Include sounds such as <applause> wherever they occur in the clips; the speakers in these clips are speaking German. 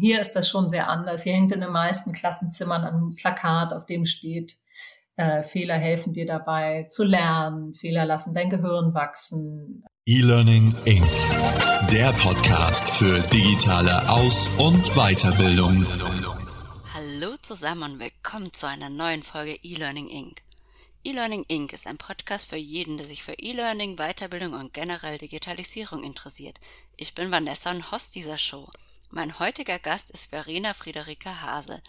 hier ist das schon sehr anders. Hier hängt in den meisten Klassenzimmern ein Plakat, auf dem steht, äh, Fehler helfen dir dabei zu lernen, Fehler lassen dein Gehirn wachsen. E-Learning Inc. Der Podcast für digitale Aus- und Weiterbildung. Hallo zusammen und willkommen zu einer neuen Folge E-Learning Inc. E-Learning Inc. ist ein Podcast für jeden, der sich für E-Learning, Weiterbildung und generell Digitalisierung interessiert. Ich bin Vanessa und Host dieser Show. Mein heutiger Gast ist Verena Friederike Hase.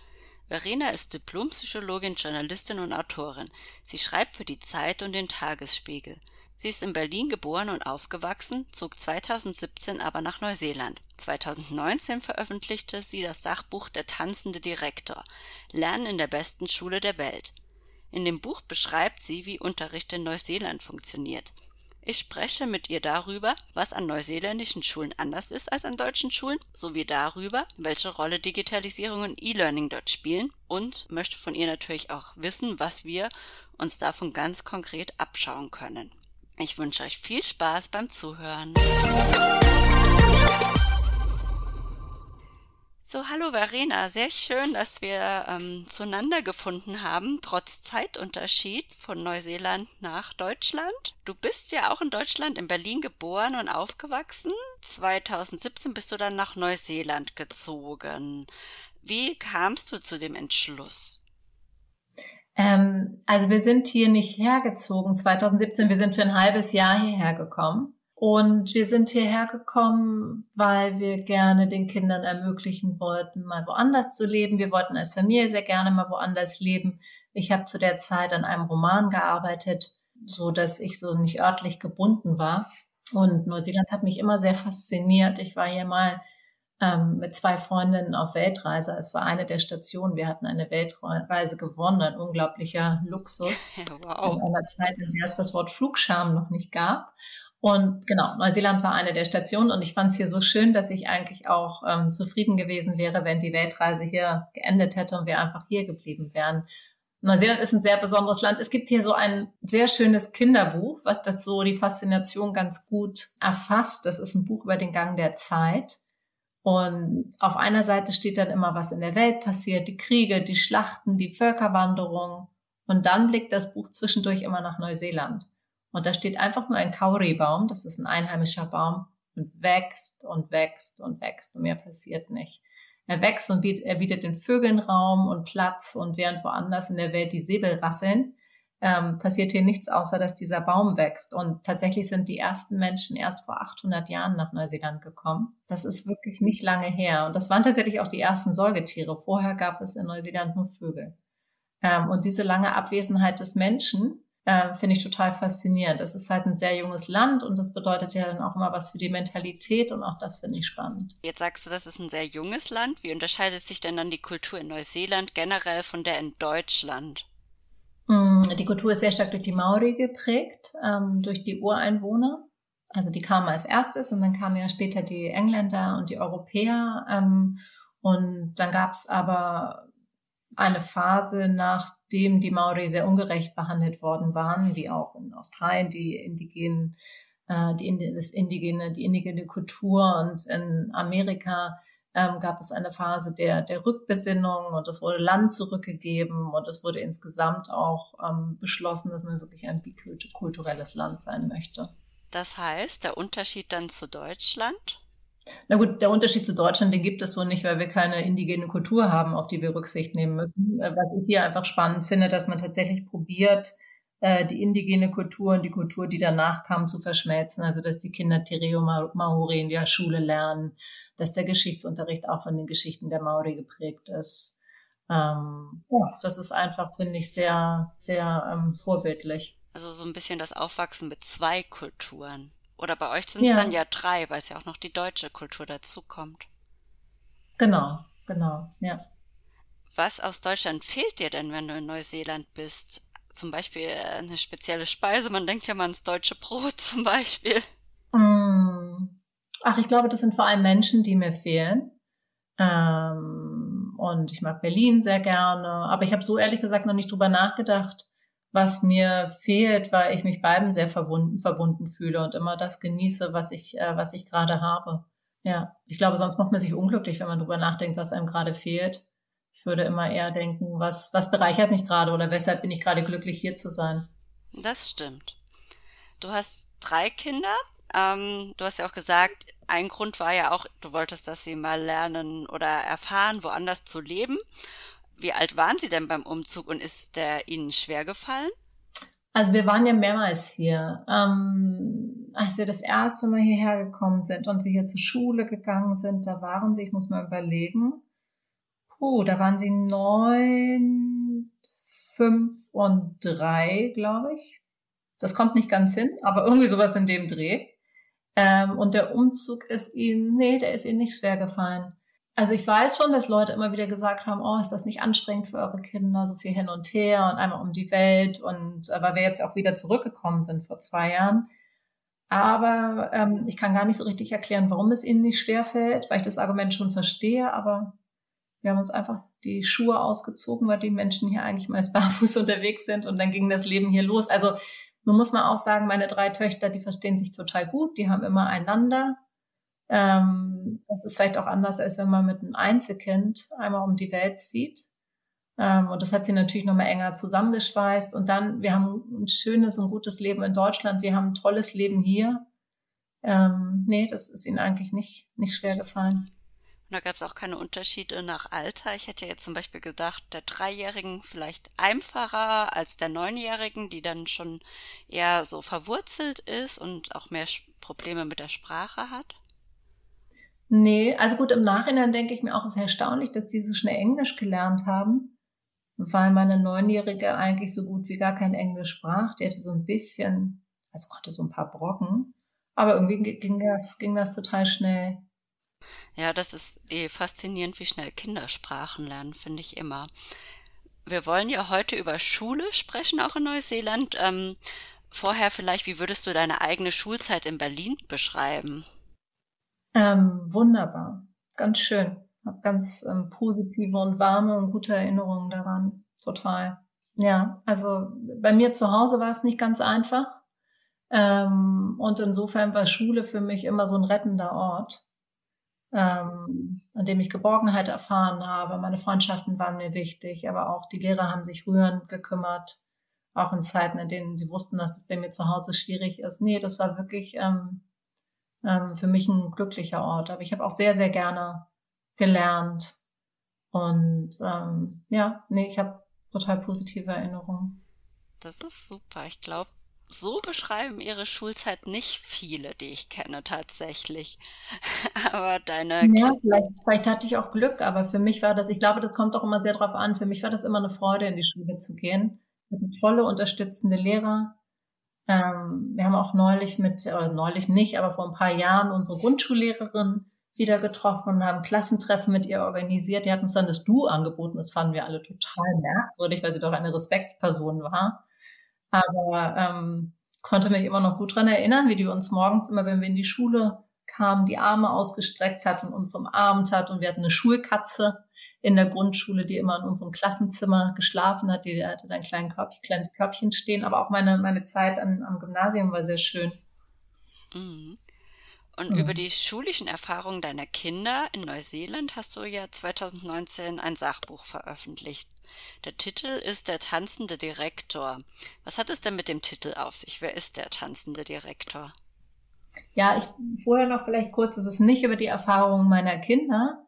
Verena ist Diplompsychologin, Journalistin und Autorin. Sie schreibt für die Zeit und den Tagesspiegel. Sie ist in Berlin geboren und aufgewachsen, zog 2017 aber nach Neuseeland. 2019 veröffentlichte sie das Sachbuch Der tanzende Direktor Lernen in der besten Schule der Welt. In dem Buch beschreibt sie, wie Unterricht in Neuseeland funktioniert. Ich spreche mit ihr darüber, was an neuseeländischen Schulen anders ist als an deutschen Schulen, sowie darüber, welche Rolle Digitalisierung und E-Learning dort spielen und möchte von ihr natürlich auch wissen, was wir uns davon ganz konkret abschauen können. Ich wünsche euch viel Spaß beim Zuhören. So, hallo Verena, sehr schön, dass wir ähm, zueinander gefunden haben, trotz Zeitunterschied von Neuseeland nach Deutschland. Du bist ja auch in Deutschland, in Berlin geboren und aufgewachsen. 2017 bist du dann nach Neuseeland gezogen. Wie kamst du zu dem Entschluss? Ähm, also wir sind hier nicht hergezogen 2017, wir sind für ein halbes Jahr hierher gekommen. Und wir sind hierher gekommen, weil wir gerne den Kindern ermöglichen wollten, mal woanders zu leben. Wir wollten als Familie sehr gerne mal woanders leben. Ich habe zu der Zeit an einem Roman gearbeitet, so dass ich so nicht örtlich gebunden war. Und Neuseeland hat mich immer sehr fasziniert. Ich war hier mal ähm, mit zwei Freundinnen auf Weltreise. Es war eine der Stationen. Wir hatten eine Weltreise gewonnen, ein unglaublicher Luxus. <laughs> Wow. In einer Zeit, in der es das Wort Flugscham noch nicht gab. Und genau, Neuseeland war eine der Stationen und ich fand es hier so schön, dass ich eigentlich auch ähm, zufrieden gewesen wäre, wenn die Weltreise hier geendet hätte und wir einfach hier geblieben wären. Neuseeland ist ein sehr besonderes Land. Es gibt hier so ein sehr schönes Kinderbuch, was das so die Faszination ganz gut erfasst. Das ist ein Buch über den Gang der Zeit. Und auf einer Seite steht dann immer, was in der Welt passiert, die Kriege, die Schlachten, die Völkerwanderung. Und dann blickt das Buch zwischendurch immer nach Neuseeland. Und da steht einfach nur ein Kauribaum, das ist ein einheimischer Baum, und wächst und wächst und wächst und mehr passiert nicht. Er wächst und bietet, er bietet den Vögeln Raum und Platz und während woanders in der Welt die Säbel rasseln, ähm, passiert hier nichts außer, dass dieser Baum wächst. Und tatsächlich sind die ersten Menschen erst vor 800 Jahren nach Neuseeland gekommen. Das ist wirklich nicht lange her. Und das waren tatsächlich auch die ersten Säugetiere. Vorher gab es in Neuseeland nur Vögel. Ähm, und diese lange Abwesenheit des Menschen äh, finde ich total faszinierend. Es ist halt ein sehr junges Land und das bedeutet ja dann auch immer was für die Mentalität und auch das finde ich spannend. Jetzt sagst du, das ist ein sehr junges Land. Wie unterscheidet sich denn dann die Kultur in Neuseeland generell von der in Deutschland? Mm, die Kultur ist sehr stark durch die Maori geprägt, ähm, durch die Ureinwohner. Also die kamen als erstes und dann kamen ja später die Engländer und die Europäer. Ähm, und dann gab es aber eine Phase, nachdem die Maori sehr ungerecht behandelt worden waren, wie auch in Australien die indigenen, äh, die, das indigene, die indigene Kultur und in Amerika ähm, gab es eine Phase der, der Rückbesinnung und es wurde Land zurückgegeben und es wurde insgesamt auch ähm, beschlossen, dass man wirklich ein bikulturelles Land sein möchte. Das heißt, der Unterschied dann zu Deutschland? Na gut, der Unterschied zu Deutschland, den gibt es so nicht, weil wir keine indigene Kultur haben, auf die wir Rücksicht nehmen müssen. Äh, was ich hier einfach spannend finde, dass man tatsächlich probiert, äh, die indigene Kultur und die Kultur, die danach kam, zu verschmelzen. Also, dass die Kinder Tereo Maori in der Schule lernen, dass der Geschichtsunterricht auch von den Geschichten der Maori geprägt ist. Ähm, ja, das ist einfach, finde ich, sehr, sehr ähm, vorbildlich. Also so ein bisschen das Aufwachsen mit zwei Kulturen. Oder bei euch sind es ja. dann ja drei, weil es ja auch noch die deutsche Kultur dazukommt. Genau, genau, ja. Was aus Deutschland fehlt dir denn, wenn du in Neuseeland bist? Zum Beispiel äh, eine spezielle Speise. Man denkt ja mal ans deutsche Brot <laughs> zum Beispiel. Mm. Ach, ich glaube, das sind vor allem Menschen, die mir fehlen. Ähm, und ich mag Berlin sehr gerne. Aber ich habe so ehrlich gesagt noch nicht drüber nachgedacht, was mir fehlt, weil ich mich beiden sehr verbunden, verbunden fühle und immer das genieße, was ich, äh, was ich gerade habe. Ja, ich glaube, sonst macht man sich unglücklich, wenn man drüber nachdenkt, was einem gerade fehlt. Ich würde immer eher denken, was, was bereichert mich gerade oder weshalb bin ich gerade glücklich, hier zu sein. Das stimmt. Du hast drei Kinder. Ähm, du hast ja auch gesagt, ein Grund war ja auch, du wolltest, dass sie mal lernen oder erfahren, woanders zu leben. Wie alt waren sie denn beim Umzug und ist der ihnen schwer gefallen? Also wir waren ja mehrmals hier. Ähm, als wir das erste Mal hierher gekommen sind und sie hier zur Schule gegangen sind, da waren sie, ich muss mal überlegen, puh, da waren sie neun, fünf und drei, glaube ich. Das kommt nicht ganz hin, aber irgendwie sowas in dem Dreh. Ähm, und der Umzug ist ihnen, nee, der ist ihnen nicht schwer gefallen. Also ich weiß schon, dass Leute immer wieder gesagt haben, oh, ist das nicht anstrengend für eure Kinder, so viel hin und her und einmal um die Welt und äh, weil wir jetzt auch wieder zurückgekommen sind vor zwei Jahren. Aber ähm, ich kann gar nicht so richtig erklären, warum es ihnen nicht schwerfällt, weil ich das Argument schon verstehe, aber wir haben uns einfach die Schuhe ausgezogen, weil die Menschen hier eigentlich meist <laughs> barfuß unterwegs sind und dann ging das Leben hier los. Also nun muss man auch sagen, meine drei Töchter, die verstehen sich total gut, die haben immer einander. Ähm, das ist vielleicht auch anders, als wenn man mit einem Einzelkind einmal um die Welt zieht. Ähm, und das hat sie natürlich nochmal enger zusammengeschweißt. Und dann, wir haben ein schönes und gutes Leben in Deutschland, wir haben ein tolles Leben hier. Ähm, nee, das ist ihnen eigentlich nicht, nicht schwer gefallen. Und da gab es auch keine Unterschiede nach Alter. Ich hätte jetzt zum Beispiel gedacht, der Dreijährigen vielleicht einfacher als der Neunjährigen, die dann schon eher so verwurzelt ist und auch mehr Probleme mit der Sprache hat. Nee, also gut, im Nachhinein denke ich mir auch, es ist erstaunlich, dass die so schnell Englisch gelernt haben, weil meine Neunjährige eigentlich so gut wie gar kein Englisch sprach. Die hatte so ein bisschen, also konnte so ein paar Brocken, aber irgendwie ging das, ging das total schnell. Ja, das ist eh faszinierend, wie schnell Kinder Sprachen lernen, finde ich immer. Wir wollen ja heute über Schule sprechen, auch in Neuseeland. Ähm, vorher vielleicht, wie würdest du deine eigene Schulzeit in Berlin beschreiben? Ähm, wunderbar, ganz schön. Hab ganz ähm, positive und warme und gute Erinnerungen daran. Total. Ja, also bei mir zu Hause war es nicht ganz einfach. Ähm, und insofern war Schule für mich immer so ein rettender Ort ähm, an dem ich Geborgenheit erfahren habe. Meine Freundschaften waren mir wichtig, aber auch die Lehrer haben sich rührend gekümmert, auch in Zeiten, in denen sie wussten, dass es bei mir zu Hause schwierig ist. Nee, das war wirklich ähm, ähm, für mich ein glücklicher Ort. Aber ich habe auch sehr, sehr gerne gelernt. Und ähm, ja, nee, ich habe total positive Erinnerungen. Das ist super. Ich glaube, so beschreiben ihre Schulzeit nicht viele, die ich kenne tatsächlich. <laughs> aber deine. Ja, vielleicht, vielleicht hatte ich auch Glück, aber für mich war das, ich glaube, das kommt doch immer sehr drauf an. Für mich war das immer eine Freude, in die Schule zu gehen. Mit tolle, unterstützende Lehrer. Ähm, wir haben auch neulich mit, oder neulich nicht, aber vor ein paar Jahren unsere Grundschullehrerin wieder getroffen, haben Klassentreffen mit ihr organisiert. Die hat uns dann das Du angeboten. Das fanden wir alle total merkwürdig, weil sie doch eine Respektsperson war. Aber ähm, konnte mich immer noch gut dran erinnern, wie die uns morgens immer, wenn wir in die Schule kamen, die Arme ausgestreckt hat und uns umarmt hat. Und wir hatten eine Schulkatze in der Grundschule, die immer in unserem Klassenzimmer geschlafen hat. Die hatte da ein kleines Körbchen, kleines Körbchen stehen. Aber auch meine, meine Zeit an, am Gymnasium war sehr schön. Mhm. Und mhm. über die schulischen Erfahrungen deiner Kinder in Neuseeland hast du ja 2019 ein Sachbuch veröffentlicht. Der Titel ist Der tanzende Direktor. Was hat es denn mit dem Titel auf sich? Wer ist der tanzende Direktor? Ja, ich vorher noch vielleicht kurz, es ist nicht über die Erfahrungen meiner Kinder.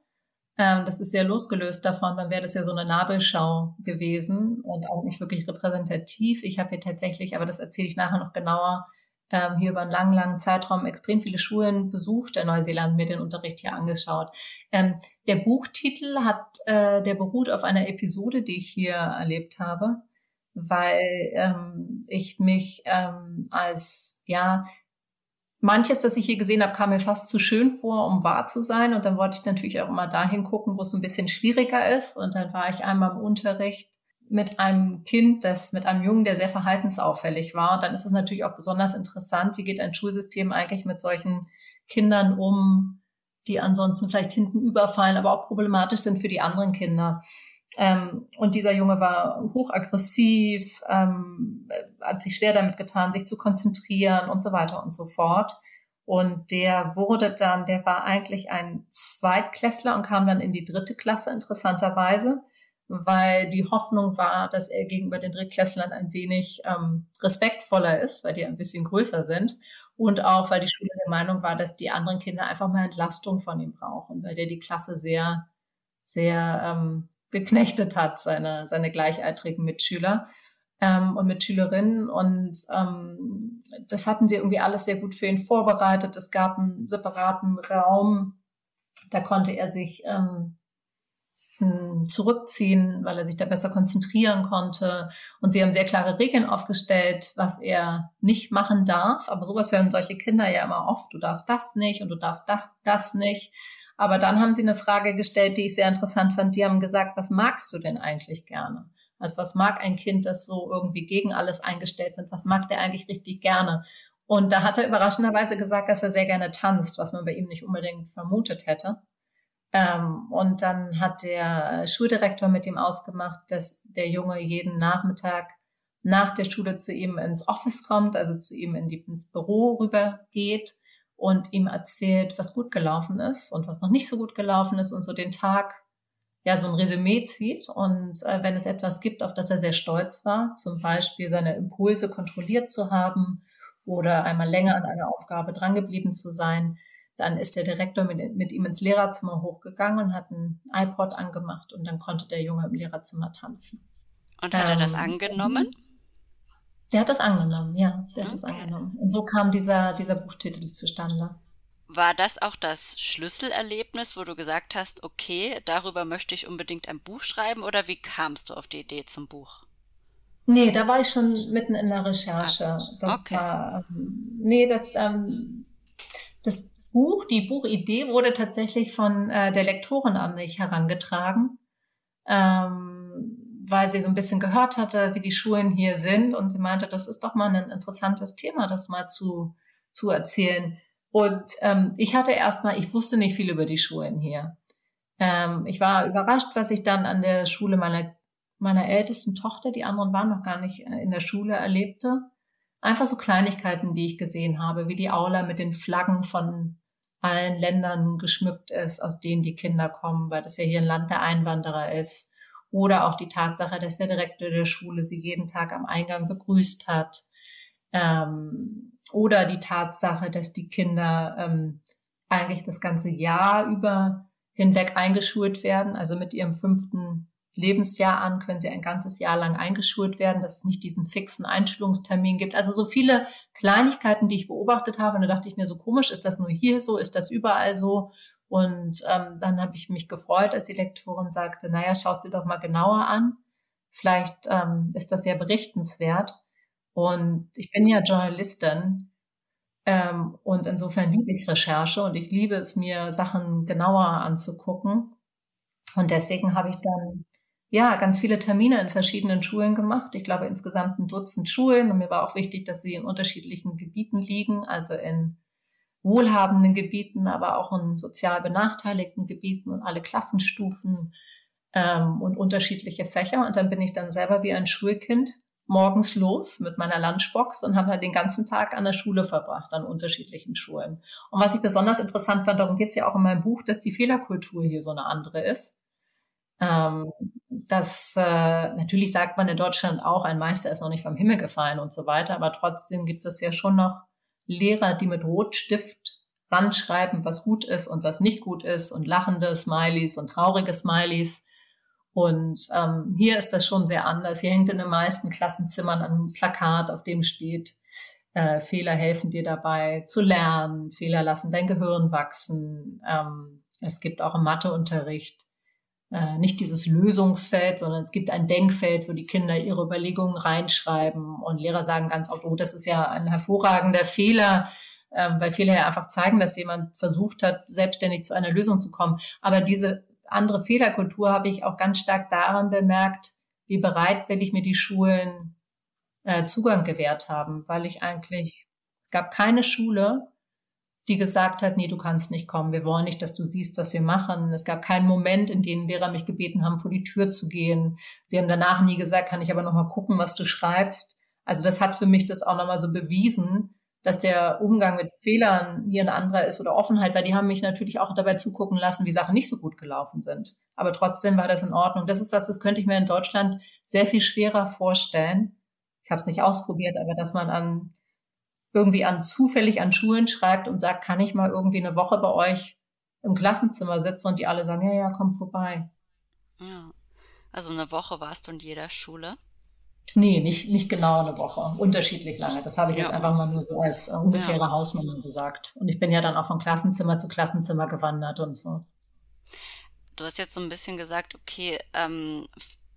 Ähm, das ist ja losgelöst davon, dann wäre das ja so eine Nabelschau gewesen und auch nicht wirklich repräsentativ. Ich habe hier tatsächlich, aber das erzähle ich nachher noch genauer, ähm, hier über einen langen, langen Zeitraum extrem viele Schulen besucht in Neuseeland, mir den Unterricht hier angeschaut. Ähm, der Buchtitel hat, äh, der beruht auf einer Episode, die ich hier erlebt habe, weil ähm, ich mich ähm, als, ja, manches, das ich hier gesehen habe, kam mir fast zu schön vor, um wahr zu sein. Und dann wollte ich natürlich auch immer dahin gucken, wo es ein bisschen schwieriger ist. Und dann war ich einmal im Unterricht mit einem Kind, das mit einem Jungen, der sehr verhaltensauffällig war. Und dann ist es natürlich auch besonders interessant, wie geht ein Schulsystem eigentlich mit solchen Kindern um, die ansonsten vielleicht hinten überfallen, aber auch problematisch sind für die anderen Kinder. Ähm, und dieser Junge war hochaggressiv, ähm, hat sich schwer damit getan, sich zu konzentrieren und so weiter und so fort. Und der wurde dann, der war eigentlich ein Zweitklässler und kam dann in die dritte Klasse, interessanterweise, weil die Hoffnung war, dass er gegenüber den Drittklässlern ein wenig ähm, respektvoller ist, weil die ein bisschen größer sind. Und auch, weil die Schule der Meinung war, dass die anderen Kinder einfach mal Entlastung von ihm brauchen, weil der die Klasse sehr, sehr ähm, geknechtet hat, seine, seine gleichaltrigen Mitschüler ähm, und Mitschülerinnen. Und ähm, das hatten sie irgendwie alles sehr gut für ihn vorbereitet. Es gab einen separaten Raum, da konnte er sich ähm, hm, zurückziehen, weil er sich da besser konzentrieren konnte. Und sie haben sehr klare Regeln aufgestellt, was er nicht machen darf. Aber sowas hören solche Kinder ja immer oft. Du darfst das nicht und du darfst das, das nicht. Aber dann haben sie eine Frage gestellt, die ich sehr interessant fand. Die haben gesagt, was magst du denn eigentlich gerne? Also was mag ein Kind, das so irgendwie gegen alles eingestellt sind? Was mag der eigentlich richtig gerne? Und da hat er überraschenderweise gesagt, dass er sehr gerne tanzt, was man bei ihm nicht unbedingt vermutet hätte. Ähm, und dann hat der Schuldirektor mit ihm ausgemacht, dass der Junge jeden Nachmittag nach der Schule zu ihm ins Office kommt, also zu ihm in die, ins Büro rüber geht und ihm erzählt, was gut gelaufen ist und was noch nicht so gut gelaufen ist und so den Tag ja so ein Resümee zieht und äh, wenn es etwas gibt, auf das er sehr stolz war, zum Beispiel seine Impulse kontrolliert zu haben oder einmal länger an einer Aufgabe drangeblieben zu sein, dann ist der Direktor mit, mit ihm ins Lehrerzimmer hochgegangen und hat ein iPod angemacht und dann konnte der Junge im Lehrerzimmer tanzen. Und hat ähm, er das ähm, angenommen? Der hat das angenommen, ja, der okay. hat das angenommen. Und so kam dieser, dieser Buchtitel zustande. War das auch das Schlüsselerlebnis, wo du gesagt hast, okay, darüber möchte ich unbedingt ein Buch schreiben oder wie kamst du auf die Idee zum Buch? Nee, da war ich schon mitten in der Recherche. Ah, das okay. war, ähm, nee, das, ähm, das Buch, die Buchidee wurde tatsächlich von äh, der Lektorin an mich herangetragen, ähm, weil sie so ein bisschen gehört hatte, wie die Schulen hier sind und sie meinte, das ist doch mal ein interessantes Thema, das mal zu, zu erzählen. Und ähm, ich hatte erstmal, ich wusste nicht viel über die Schulen hier. Ähm, ich war überrascht, was ich dann an der Schule meiner, meiner ältesten Tochter, die anderen waren noch gar nicht äh, in der Schule, erlebte. Einfach so Kleinigkeiten, die ich gesehen habe, wie die Aula mit den Flaggen von allen Ländern geschmückt ist, aus denen die Kinder kommen, weil das ja hier ein Land der Einwanderer ist. Oder auch die Tatsache, dass der Direktor der Schule sie jeden Tag am Eingang begrüßt hat. Ähm, oder die Tatsache, dass die Kinder ähm, eigentlich das ganze Jahr über hinweg eingeschult werden. Also mit ihrem fünften Lebensjahr an können sie ein ganzes Jahr lang eingeschult werden, dass es nicht diesen fixen Einschulungstermin gibt. Also so viele Kleinigkeiten, die ich beobachtet habe. Und da dachte ich mir, so komisch, ist das nur hier so, ist das überall so? Und ähm, dann habe ich mich gefreut, als die Lektorin sagte, naja, schaust dir doch mal genauer an. Vielleicht ähm, ist das ja berichtenswert. Und ich bin ja Journalistin ähm, und insofern liebe ich Recherche und ich liebe es, mir Sachen genauer anzugucken. Und deswegen habe ich dann ja ganz viele Termine in verschiedenen Schulen gemacht. Ich glaube insgesamt ein Dutzend Schulen. Und mir war auch wichtig, dass sie in unterschiedlichen Gebieten liegen, also in wohlhabenden Gebieten, aber auch in sozial benachteiligten Gebieten und alle Klassenstufen ähm, und unterschiedliche Fächer. Und dann bin ich dann selber wie ein Schulkind morgens los mit meiner Lunchbox und habe dann den ganzen Tag an der Schule verbracht, an unterschiedlichen Schulen. Und was ich besonders interessant fand, darum geht es ja auch in meinem Buch, dass die Fehlerkultur hier so eine andere ist. Ähm, das äh, natürlich sagt man in Deutschland auch, ein Meister ist noch nicht vom Himmel gefallen und so weiter, aber trotzdem gibt es ja schon noch Lehrer, die mit Rotstift ranschreiben, was gut ist und was nicht gut ist und lachende Smileys und traurige Smileys und ähm, hier ist das schon sehr anders. Hier hängt in den meisten Klassenzimmern ein Plakat, auf dem steht, äh, Fehler helfen dir dabei zu lernen, Fehler lassen dein Gehirn wachsen. Ähm, es gibt auch im Matheunterricht äh, nicht dieses Lösungsfeld, sondern es gibt ein Denkfeld, wo die Kinder ihre Überlegungen reinschreiben und Lehrer sagen ganz oft, oh, das ist ja ein hervorragender Fehler, ähm, weil Fehler ja einfach zeigen, dass jemand versucht hat, selbstständig zu einer Lösung zu kommen. Aber diese andere Fehlerkultur habe ich auch ganz stark daran bemerkt, wie bereitwillig mir die Schulen äh, Zugang gewährt haben, weil ich eigentlich gab keine Schule, die gesagt hat, nee, du kannst nicht kommen, wir wollen nicht, dass du siehst, was wir machen. Es gab keinen Moment, in dem Lehrer mich gebeten haben, vor die Tür zu gehen. Sie haben danach nie gesagt, kann ich aber noch mal gucken, was du schreibst. Also das hat für mich das auch noch mal so bewiesen, dass der Umgang mit Fehlern hier ein anderer ist oder Offenheit, weil die haben mich natürlich auch dabei zugucken lassen, wie Sachen nicht so gut gelaufen sind. Aber trotzdem war das in Ordnung. Das ist was, das könnte ich mir in Deutschland sehr viel schwerer vorstellen. Ich habe es nicht ausprobiert, aber dass man an irgendwie an zufällig an Schulen schreibt und sagt, kann ich mal irgendwie eine Woche bei euch im Klassenzimmer sitzen und die alle sagen, ja, ja, komm vorbei. Ja. Also eine Woche warst du in jeder Schule? Nee, nicht, nicht genau eine Woche. Unterschiedlich lange. Das habe ich ja. jetzt einfach mal nur so als äh, ungefähre ja. Hausnummer gesagt. Und ich bin ja dann auch von Klassenzimmer zu Klassenzimmer gewandert und so. Du hast jetzt so ein bisschen gesagt, okay, ähm,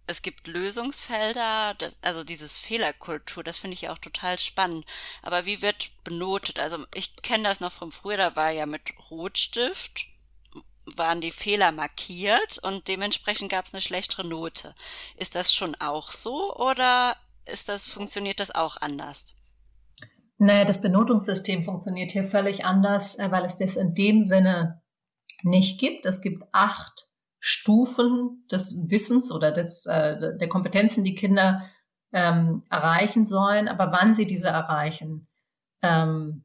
es gibt Lösungsfelder, das, also dieses Fehlerkultur, das finde ich ja auch total spannend. Aber wie wird benotet? Also ich kenne das noch von früher, da war ja mit Rotstift waren die Fehler markiert und dementsprechend gab es eine schlechtere Note. Ist das schon auch so oder ist das, funktioniert das auch anders? Naja, das Benotungssystem funktioniert hier völlig anders, äh, weil es das in dem Sinne nicht gibt. Es gibt acht Stufen des Wissens oder des, äh, der Kompetenzen, die Kinder ähm, erreichen sollen. Aber wann sie diese erreichen, ähm,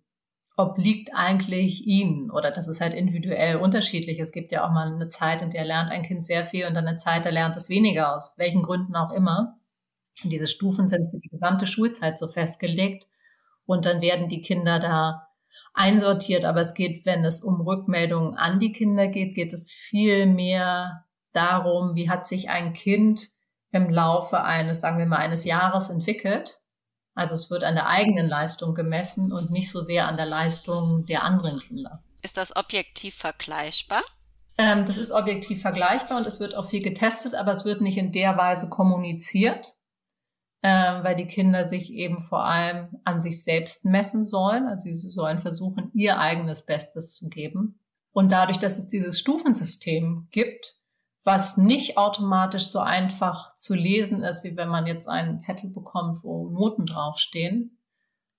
obliegt eigentlich ihnen oder das ist halt individuell unterschiedlich. Es gibt ja auch mal eine Zeit, in der lernt ein Kind sehr viel und dann eine Zeit, da lernt es weniger, aus welchen Gründen auch immer. Und diese Stufen sind für die gesamte Schulzeit so festgelegt und dann werden die Kinder da einsortiert. Aber es geht, wenn es um Rückmeldungen an die Kinder geht, geht es viel mehr darum, wie hat sich ein Kind im Laufe eines, sagen wir mal, eines Jahres entwickelt also es wird an der eigenen Leistung gemessen und nicht so sehr an der Leistung der anderen Kinder. Ist das objektiv vergleichbar? Ähm, das ist objektiv vergleichbar und es wird auch viel getestet, aber es wird nicht in der Weise kommuniziert, ähm, weil die Kinder sich eben vor allem an sich selbst messen sollen. Also sie sollen versuchen, ihr eigenes Bestes zu geben. Und dadurch, dass es dieses Stufensystem gibt, was nicht automatisch so einfach zu lesen ist, wie wenn man jetzt einen Zettel bekommt, wo Noten draufstehen,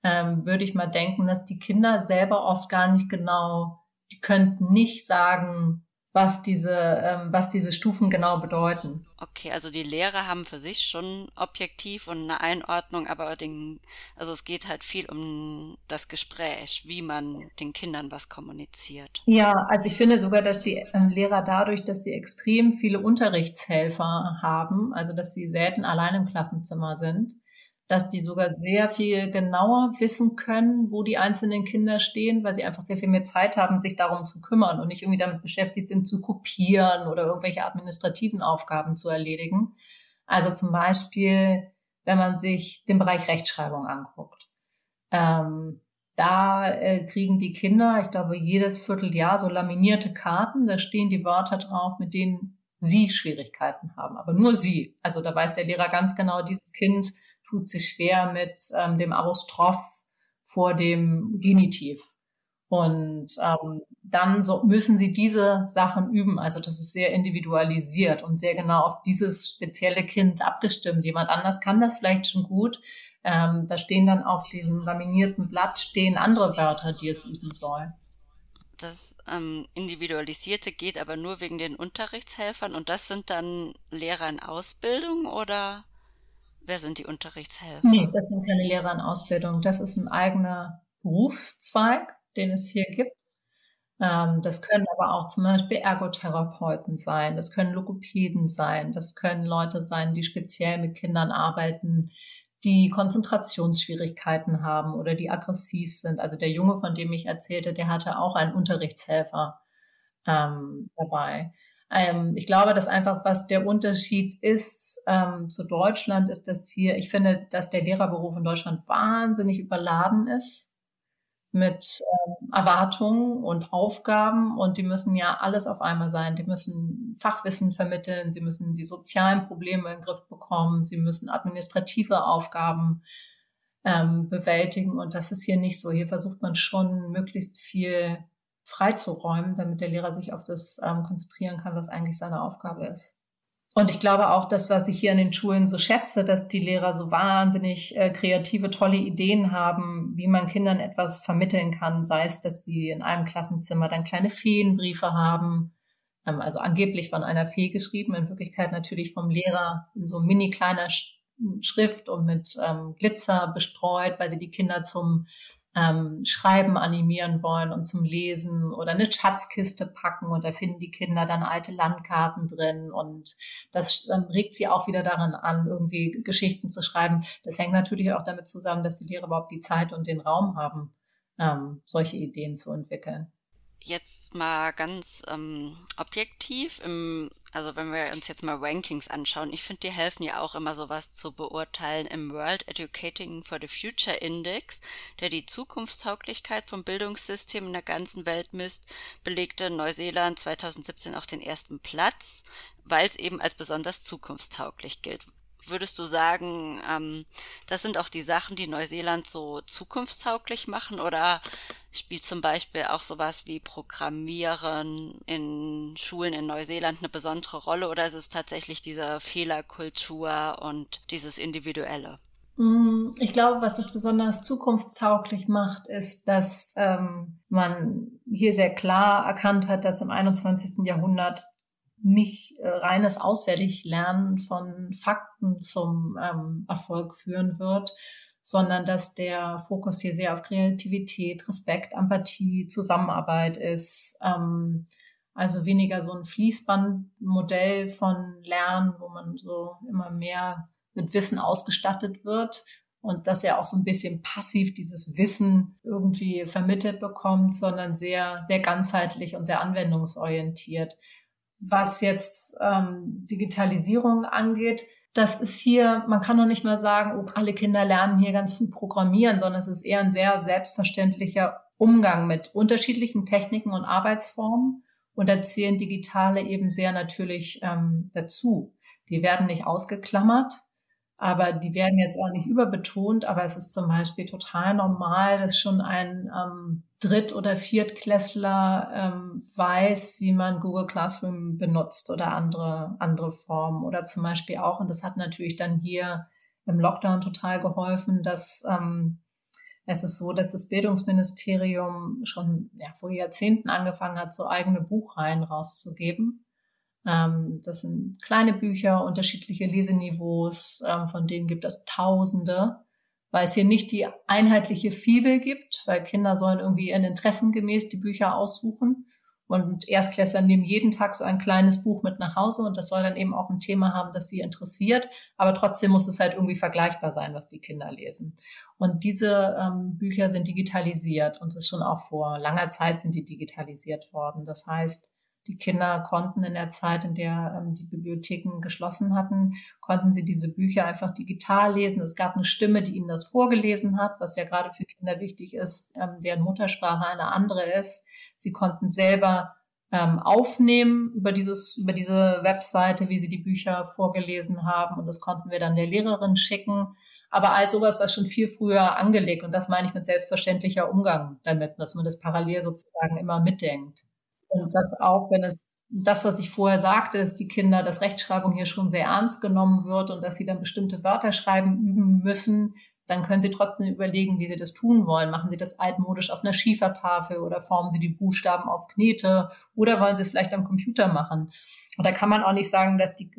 ähm, würde ich mal denken, dass die Kinder selber oft gar nicht genau, die könnten nicht sagen, was diese, ähm, was diese Stufen genau bedeuten. Okay, also die Lehrer haben für sich schon objektiv und eine Einordnung, aber den, also es geht halt viel um das Gespräch, wie man den Kindern was kommuniziert. Ja, also ich finde sogar, dass die äh, Lehrer dadurch, dass sie extrem viele Unterrichtshelfer haben, also dass sie selten allein im Klassenzimmer sind, dass die sogar sehr viel genauer wissen können, wo die einzelnen Kinder stehen, weil sie einfach sehr viel mehr Zeit haben, sich darum zu kümmern und nicht irgendwie damit beschäftigt sind, zu kopieren oder irgendwelche administrativen Aufgaben zu erledigen. Also zum Beispiel, wenn man sich den Bereich Rechtschreibung anguckt. Ähm, da äh, kriegen die Kinder, ich glaube, jedes Vierteljahr so laminierte Karten, da stehen die Wörter drauf, mit denen sie Schwierigkeiten haben, aber nur sie. Also da weiß der Lehrer ganz genau, dieses Kind tut sich schwer mit ähm, dem Apostroph vor dem Genitiv. Und ähm, dann so müssen sie diese Sachen üben. Also das ist sehr individualisiert und sehr genau auf dieses spezielle Kind abgestimmt. Jemand anders kann das vielleicht schon gut. Ähm, da stehen dann auf diesem laminierten Blatt stehen andere Wörter, die es üben soll. Das ähm, Individualisierte geht aber nur wegen den Unterrichtshelfern und das sind dann Lehrer in Ausbildung oder? Wer sind die Unterrichtshelfer? Nee, das sind keine Lehrer in Ausbildung. Das ist ein eigener Berufszweig, den es hier gibt. Ähm, das können aber auch zum Beispiel Ergotherapeuten sein, das können Logopäden sein, das können Leute sein, die speziell mit Kindern arbeiten, die Konzentrationsschwierigkeiten haben oder die aggressiv sind. Also der Junge, von dem ich erzählte, der hatte auch einen Unterrichtshelfer ähm, dabei. Ähm, ich glaube, dass einfach, was der Unterschied ist ähm, zu Deutschland, ist, dass hier, ich finde, dass der Lehrerberuf in Deutschland wahnsinnig überladen ist mit ähm, Erwartungen und Aufgaben und die müssen ja alles auf einmal sein. Die müssen Fachwissen vermitteln, sie müssen die sozialen Probleme in den Griff bekommen, sie müssen administrative Aufgaben ähm, bewältigen und das ist hier nicht so. Hier versucht man schon möglichst viel freizuräumen, damit der Lehrer sich auf das ähm, konzentrieren kann, was eigentlich seine Aufgabe ist. Und ich glaube auch, das, was ich hier an den Schulen so schätze, dass die Lehrer so wahnsinnig äh, kreative, tolle Ideen haben, wie man Kindern etwas vermitteln kann, sei es, dass sie in einem Klassenzimmer dann kleine Feenbriefe haben, ähm, also angeblich von einer Fee geschrieben, in Wirklichkeit natürlich vom Lehrer in so mini kleiner Schrift und mit ähm, Glitzer bestreut, weil sie die Kinder zum ähm, Schreiben animieren wollen und zum Lesen oder eine Schatzkiste packen und da finden die Kinder dann alte Landkarten drin und das ähm, regt sie auch wieder daran an, irgendwie Geschichten zu schreiben. Das hängt natürlich auch damit zusammen, dass die Lehrer überhaupt die Zeit und den Raum haben, ähm, solche Ideen zu entwickeln jetzt mal ganz ähm, objektiv, im, also wenn wir uns jetzt mal Rankings anschauen, ich finde, die helfen ja auch immer sowas zu beurteilen im World Educating for the Future Index, der die Zukunftstauglichkeit vom Bildungssystem in der ganzen Welt misst, belegte Neuseeland 2017 auch den ersten Platz, weil es eben als besonders zukunftstauglich gilt. Würdest du sagen, ähm, das sind auch die Sachen, die Neuseeland so zukunftstauglich machen oder spielt zum Beispiel auch sowas wie Programmieren in Schulen in Neuseeland eine besondere Rolle oder ist es tatsächlich diese Fehlerkultur und dieses Individuelle? Mm, ich glaube, was es besonders zukunftstauglich macht, ist, dass ähm, man hier sehr klar erkannt hat, dass im 21. Jahrhundert nicht äh, reines Auswendiglernen von Fakten zum ähm, Erfolg führen wird, sondern dass der Fokus hier sehr auf Kreativität, Respekt, Empathie, Zusammenarbeit ist. Ähm, also weniger so ein Fließbandmodell von Lernen, wo man so immer mehr mit Wissen ausgestattet wird und dass er auch so ein bisschen passiv dieses Wissen irgendwie vermittelt bekommt, sondern sehr, sehr ganzheitlich und sehr anwendungsorientiert. Was jetzt ähm, Digitalisierung angeht, das ist hier, man kann noch nicht mal sagen, oh, alle Kinder lernen hier ganz viel programmieren, sondern es ist eher ein sehr selbstverständlicher Umgang mit unterschiedlichen Techniken und Arbeitsformen. Und da zählen Digitale eben sehr natürlich ähm, dazu. Die werden nicht ausgeklammert, aber die werden jetzt auch nicht überbetont. Aber es ist zum Beispiel total normal, dass schon ein ähm, Dritt- oder Viertklässler ähm, weiß, wie man Google Classroom benutzt oder andere, andere Formen. Oder zum Beispiel auch, und das hat natürlich dann hier im Lockdown total geholfen, dass ähm, es ist so, dass das Bildungsministerium schon ja, vor Jahrzehnten angefangen hat, so eigene Buchreihen rauszugeben. Ähm, das sind kleine Bücher, unterschiedliche Leseniveaus, ähm, von denen gibt es Tausende weil es hier nicht die einheitliche Fibel gibt, weil Kinder sollen irgendwie ihren Interessen gemäß die Bücher aussuchen. Und Erstklässler nehmen jeden Tag so ein kleines Buch mit nach Hause und das soll dann eben auch ein Thema haben, das sie interessiert. Aber trotzdem muss es halt irgendwie vergleichbar sein, was die Kinder lesen. Und diese ähm, Bücher sind digitalisiert und es ist schon auch vor langer Zeit sind die digitalisiert worden. Das heißt, die Kinder konnten in der Zeit, in der ähm, die Bibliotheken geschlossen hatten, konnten sie diese Bücher einfach digital lesen. Es gab eine Stimme, die ihnen das vorgelesen hat, was ja gerade für Kinder wichtig ist, ähm, deren Muttersprache eine andere ist. Sie konnten selber ähm, aufnehmen über dieses, über diese Webseite, wie sie die Bücher vorgelesen haben. Und das konnten wir dann der Lehrerin schicken. Aber all sowas war schon viel früher angelegt. Und das meine ich mit selbstverständlicher Umgang damit, dass man das parallel sozusagen immer mitdenkt. Und das auch, wenn es das, was ich vorher sagte, dass die Kinder, dass Rechtschreibung hier schon sehr ernst genommen wird und dass sie dann bestimmte Wörter schreiben üben müssen, dann können sie trotzdem überlegen, wie sie das tun wollen. Machen sie das altmodisch auf einer Schiefertafel oder formen sie die Buchstaben auf Knete oder wollen sie es vielleicht am Computer machen? Und da kann man auch nicht sagen, dass die,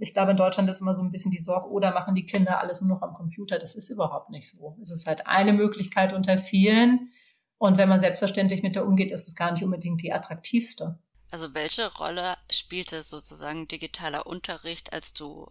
ich glaube, in Deutschland ist immer so ein bisschen die Sorge, oder machen die Kinder alles nur noch am Computer? Das ist überhaupt nicht so. Es ist halt eine Möglichkeit unter vielen. Und wenn man selbstverständlich mit der umgeht, ist es gar nicht unbedingt die attraktivste. Also welche Rolle spielte sozusagen digitaler Unterricht, als du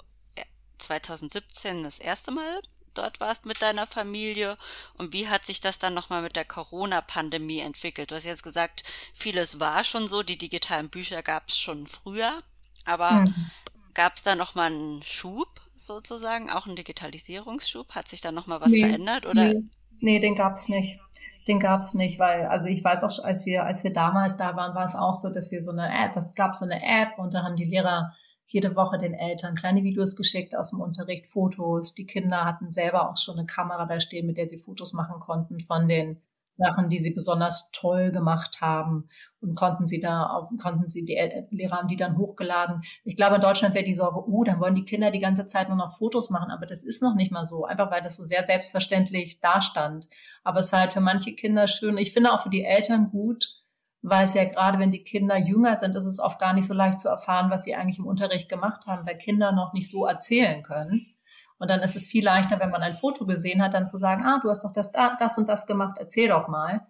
2017 das erste Mal dort warst mit deiner Familie und wie hat sich das dann nochmal mit der Corona-Pandemie entwickelt? Du hast jetzt gesagt, vieles war schon so, die digitalen Bücher gab es schon früher, aber mhm. gab es da nochmal einen Schub sozusagen, auch einen Digitalisierungsschub? Hat sich da nochmal was nee, verändert? Oder? Nee, nee den gab es nicht. Den gab es nicht, weil, also ich weiß auch, als wir, als wir damals da waren, war es auch so, dass wir so eine App, es gab so eine App und da haben die Lehrer jede Woche den Eltern kleine Videos geschickt aus dem Unterricht, Fotos. Die Kinder hatten selber auch schon eine Kamera da stehen, mit der sie Fotos machen konnten von den Sachen, die sie besonders toll gemacht haben und konnten sie da auf, konnten sie die Lehrer haben die dann hochgeladen. Ich glaube, in Deutschland wäre die Sorge, oh, dann wollen die Kinder die ganze Zeit nur noch Fotos machen, aber das ist noch nicht mal so, einfach weil das so sehr selbstverständlich dastand. Aber es war halt für manche Kinder schön. Ich finde auch für die Eltern gut, weil es ja gerade, wenn die Kinder jünger sind, ist es oft gar nicht so leicht zu erfahren, was sie eigentlich im Unterricht gemacht haben, weil Kinder noch nicht so erzählen können. Und dann ist es viel leichter, wenn man ein Foto gesehen hat, dann zu sagen, ah, du hast doch das, das und das gemacht, erzähl doch mal.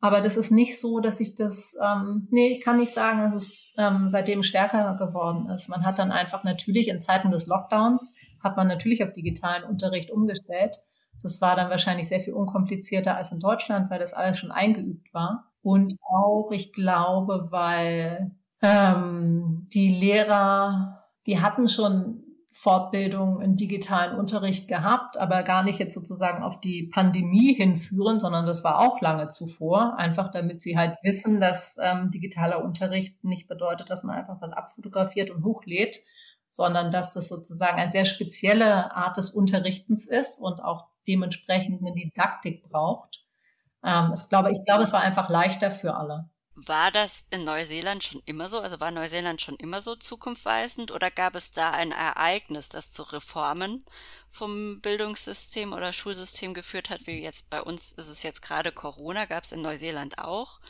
Aber das ist nicht so, dass ich das, ähm, nee, ich kann nicht sagen, dass es ähm, seitdem stärker geworden ist. Man hat dann einfach natürlich in Zeiten des Lockdowns, hat man natürlich auf digitalen Unterricht umgestellt. Das war dann wahrscheinlich sehr viel unkomplizierter als in Deutschland, weil das alles schon eingeübt war. Und auch, ich glaube, weil ähm, die Lehrer, die hatten schon Fortbildung in digitalen Unterricht gehabt, aber gar nicht jetzt sozusagen auf die Pandemie hinführen, sondern das war auch lange zuvor, einfach damit sie halt wissen, dass ähm, digitaler Unterricht nicht bedeutet, dass man einfach was abfotografiert und hochlädt, sondern dass das sozusagen eine sehr spezielle Art des Unterrichtens ist und auch dementsprechend eine Didaktik braucht. Ähm, ich, glaube, ich glaube, es war einfach leichter für alle. War das in Neuseeland schon immer so? Also war Neuseeland schon immer so zukunftsweisend oder gab es da ein Ereignis, das zu Reformen vom Bildungssystem oder Schulsystem geführt hat, wie jetzt bei uns ist es jetzt gerade Corona, gab es in Neuseeland auch